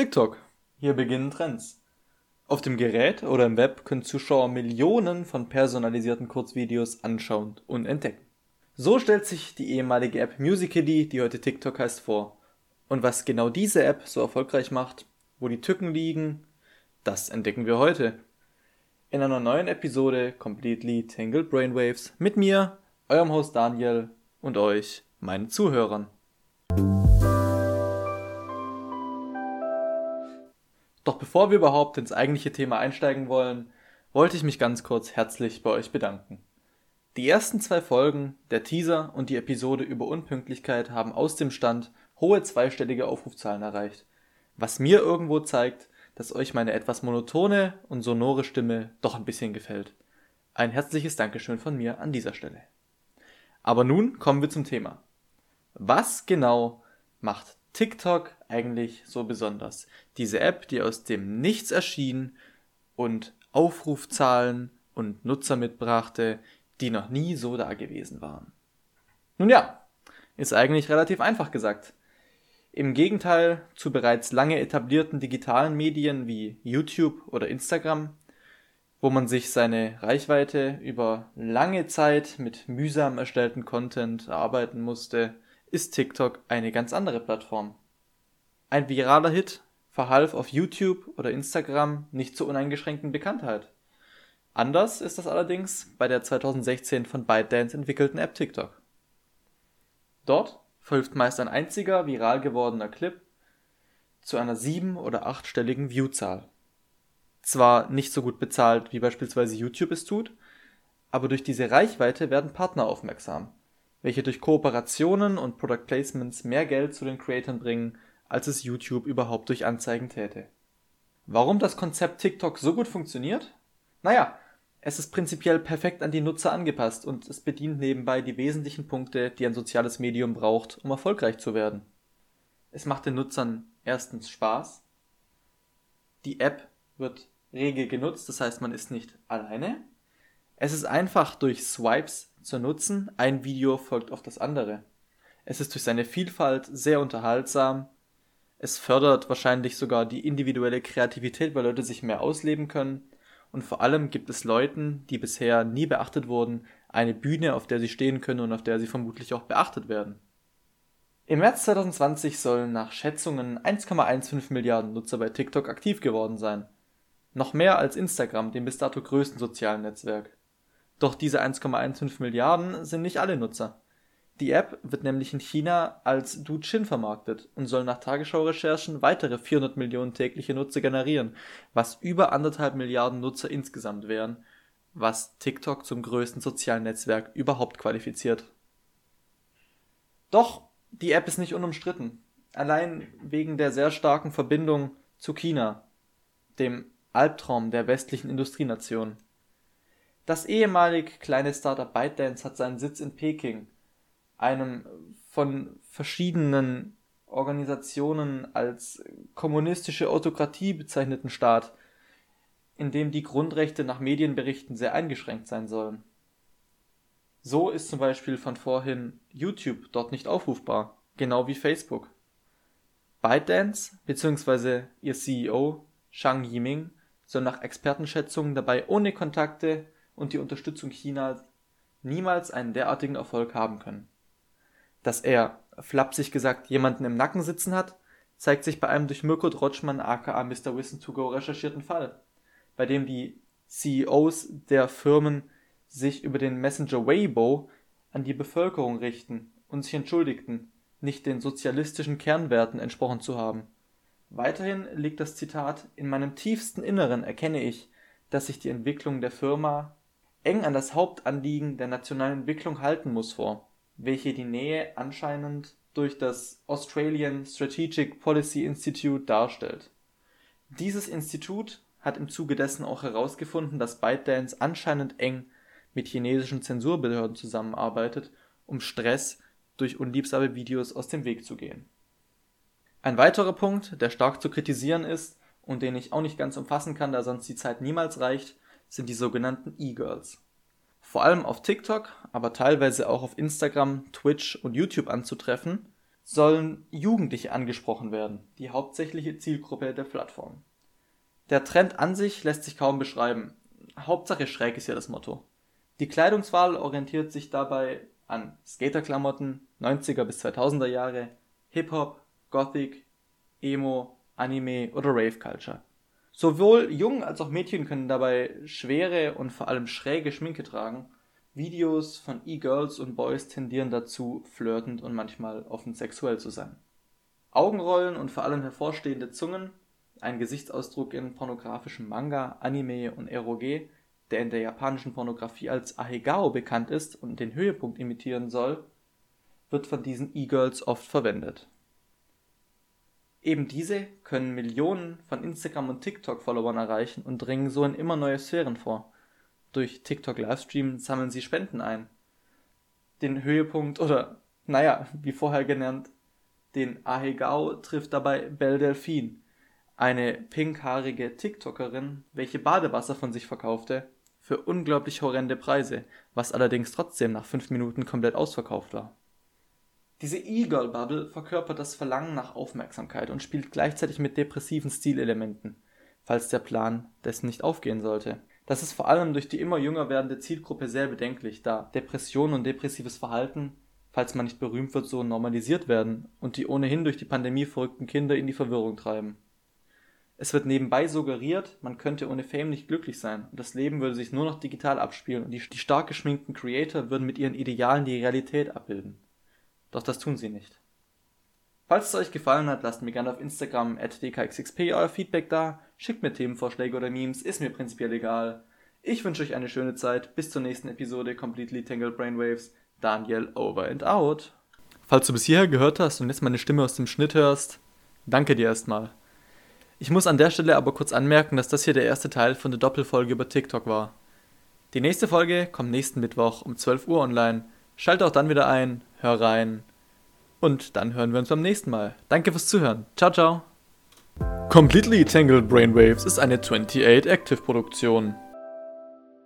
TikTok. Hier beginnen Trends. Auf dem Gerät oder im Web können Zuschauer Millionen von personalisierten Kurzvideos anschauen und entdecken. So stellt sich die ehemalige App Musical.ly, die heute TikTok heißt, vor. Und was genau diese App so erfolgreich macht, wo die Tücken liegen, das entdecken wir heute. In einer neuen Episode Completely Tangled Brainwaves mit mir, eurem Host Daniel und euch, meinen Zuhörern. Bevor wir überhaupt ins eigentliche Thema einsteigen wollen, wollte ich mich ganz kurz herzlich bei euch bedanken. Die ersten zwei Folgen, der Teaser und die Episode über Unpünktlichkeit haben aus dem Stand hohe zweistellige Aufrufzahlen erreicht, was mir irgendwo zeigt, dass euch meine etwas monotone und sonore Stimme doch ein bisschen gefällt. Ein herzliches Dankeschön von mir an dieser Stelle. Aber nun kommen wir zum Thema. Was genau macht TikTok eigentlich so besonders? Diese App, die aus dem Nichts erschien und Aufrufzahlen und Nutzer mitbrachte, die noch nie so da gewesen waren. Nun ja, ist eigentlich relativ einfach gesagt. Im Gegenteil zu bereits lange etablierten digitalen Medien wie YouTube oder Instagram, wo man sich seine Reichweite über lange Zeit mit mühsam erstellten Content erarbeiten musste, ist TikTok eine ganz andere Plattform. Ein viraler Hit verhalf auf YouTube oder Instagram nicht zur uneingeschränkten Bekanntheit. Anders ist das allerdings bei der 2016 von ByteDance entwickelten App TikTok. Dort verhilft meist ein einziger viral gewordener Clip zu einer sieben- oder achtstelligen Viewzahl. Zwar nicht so gut bezahlt wie beispielsweise YouTube es tut, aber durch diese Reichweite werden Partner aufmerksam, welche durch Kooperationen und Product Placements mehr Geld zu den Creatoren bringen als es YouTube überhaupt durch Anzeigen täte. Warum das Konzept TikTok so gut funktioniert? Naja, es ist prinzipiell perfekt an die Nutzer angepasst und es bedient nebenbei die wesentlichen Punkte, die ein soziales Medium braucht, um erfolgreich zu werden. Es macht den Nutzern erstens Spaß. Die App wird rege genutzt, das heißt, man ist nicht alleine. Es ist einfach durch Swipes zu nutzen, ein Video folgt auf das andere. Es ist durch seine Vielfalt sehr unterhaltsam es fördert wahrscheinlich sogar die individuelle Kreativität, weil Leute sich mehr ausleben können. Und vor allem gibt es Leuten, die bisher nie beachtet wurden, eine Bühne, auf der sie stehen können und auf der sie vermutlich auch beachtet werden. Im März 2020 sollen nach Schätzungen 1,15 Milliarden Nutzer bei TikTok aktiv geworden sein. Noch mehr als Instagram, dem bis dato größten sozialen Netzwerk. Doch diese 1,15 Milliarden sind nicht alle Nutzer. Die App wird nämlich in China als Douyin vermarktet und soll nach Tagesschau-Recherchen weitere 400 Millionen tägliche Nutzer generieren, was über anderthalb Milliarden Nutzer insgesamt wären, was TikTok zum größten sozialen Netzwerk überhaupt qualifiziert. Doch die App ist nicht unumstritten, allein wegen der sehr starken Verbindung zu China, dem Albtraum der westlichen Industrienation. Das ehemalig kleine Startup ByteDance hat seinen Sitz in Peking einem von verschiedenen Organisationen als kommunistische Autokratie bezeichneten Staat, in dem die Grundrechte nach Medienberichten sehr eingeschränkt sein sollen. So ist zum Beispiel von vorhin YouTube dort nicht aufrufbar, genau wie Facebook. ByteDance bzw. ihr CEO Shang Yiming soll nach Expertenschätzungen dabei ohne Kontakte und die Unterstützung Chinas niemals einen derartigen Erfolg haben können. Dass er, flapsig gesagt, jemanden im Nacken sitzen hat, zeigt sich bei einem durch Mirko Drotschmann aka Mr. Wissen to Go recherchierten Fall, bei dem die CEOs der Firmen sich über den Messenger Weibo an die Bevölkerung richten und sich entschuldigten, nicht den sozialistischen Kernwerten entsprochen zu haben. Weiterhin liegt das Zitat In meinem tiefsten Inneren erkenne ich, dass sich die Entwicklung der Firma eng an das Hauptanliegen der nationalen Entwicklung halten muss vor welche die Nähe anscheinend durch das Australian Strategic Policy Institute darstellt. Dieses Institut hat im Zuge dessen auch herausgefunden, dass ByteDance anscheinend eng mit chinesischen Zensurbehörden zusammenarbeitet, um Stress durch unliebsame Videos aus dem Weg zu gehen. Ein weiterer Punkt, der stark zu kritisieren ist und den ich auch nicht ganz umfassen kann, da sonst die Zeit niemals reicht, sind die sogenannten E-Girls vor allem auf TikTok, aber teilweise auch auf Instagram, Twitch und YouTube anzutreffen, sollen Jugendliche angesprochen werden, die hauptsächliche Zielgruppe der Plattform. Der Trend an sich lässt sich kaum beschreiben. Hauptsache schräg ist ja das Motto. Die Kleidungswahl orientiert sich dabei an Skaterklamotten 90er bis 2000er Jahre, Hip-Hop, Gothic, Emo, Anime oder Rave Culture. Sowohl Jungen als auch Mädchen können dabei schwere und vor allem schräge Schminke tragen. Videos von E-Girls und Boys tendieren dazu, flirtend und manchmal offen sexuell zu sein. Augenrollen und vor allem hervorstehende Zungen, ein Gesichtsausdruck in pornografischem Manga, Anime und Eroge, der in der japanischen Pornografie als Ahegao bekannt ist und den Höhepunkt imitieren soll, wird von diesen E-Girls oft verwendet. Eben diese können Millionen von Instagram und TikTok-Followern erreichen und dringen so in immer neue Sphären vor. Durch TikTok-Livestream sammeln sie Spenden ein. Den Höhepunkt oder, naja, wie vorher genannt, den Ahegao trifft dabei Belle Delphine, eine pinkhaarige TikTokerin, welche Badewasser von sich verkaufte, für unglaublich horrende Preise, was allerdings trotzdem nach fünf Minuten komplett ausverkauft war. Diese E-Girl-Bubble verkörpert das Verlangen nach Aufmerksamkeit und spielt gleichzeitig mit depressiven Stilelementen, falls der Plan dessen nicht aufgehen sollte. Das ist vor allem durch die immer jünger werdende Zielgruppe sehr bedenklich, da Depression und depressives Verhalten, falls man nicht berühmt wird, so normalisiert werden und die ohnehin durch die Pandemie verrückten Kinder in die Verwirrung treiben. Es wird nebenbei suggeriert, man könnte ohne Fame nicht glücklich sein und das Leben würde sich nur noch digital abspielen und die, die stark geschminkten Creator würden mit ihren Idealen die Realität abbilden. Doch das tun sie nicht. Falls es euch gefallen hat, lasst mir gerne auf Instagram at dkxxp euer Feedback da, schickt mir Themenvorschläge oder Memes, ist mir prinzipiell egal. Ich wünsche euch eine schöne Zeit, bis zur nächsten Episode Completely Tangled Brainwaves. Daniel over and out. Falls du bis hierher gehört hast und jetzt meine Stimme aus dem Schnitt hörst, danke dir erstmal. Ich muss an der Stelle aber kurz anmerken, dass das hier der erste Teil von der Doppelfolge über TikTok war. Die nächste Folge kommt nächsten Mittwoch um 12 Uhr online. Schalte auch dann wieder ein, hör rein. Und dann hören wir uns beim nächsten Mal. Danke fürs Zuhören. Ciao, ciao. Completely Tangled Brainwaves ist eine 28 Active Produktion.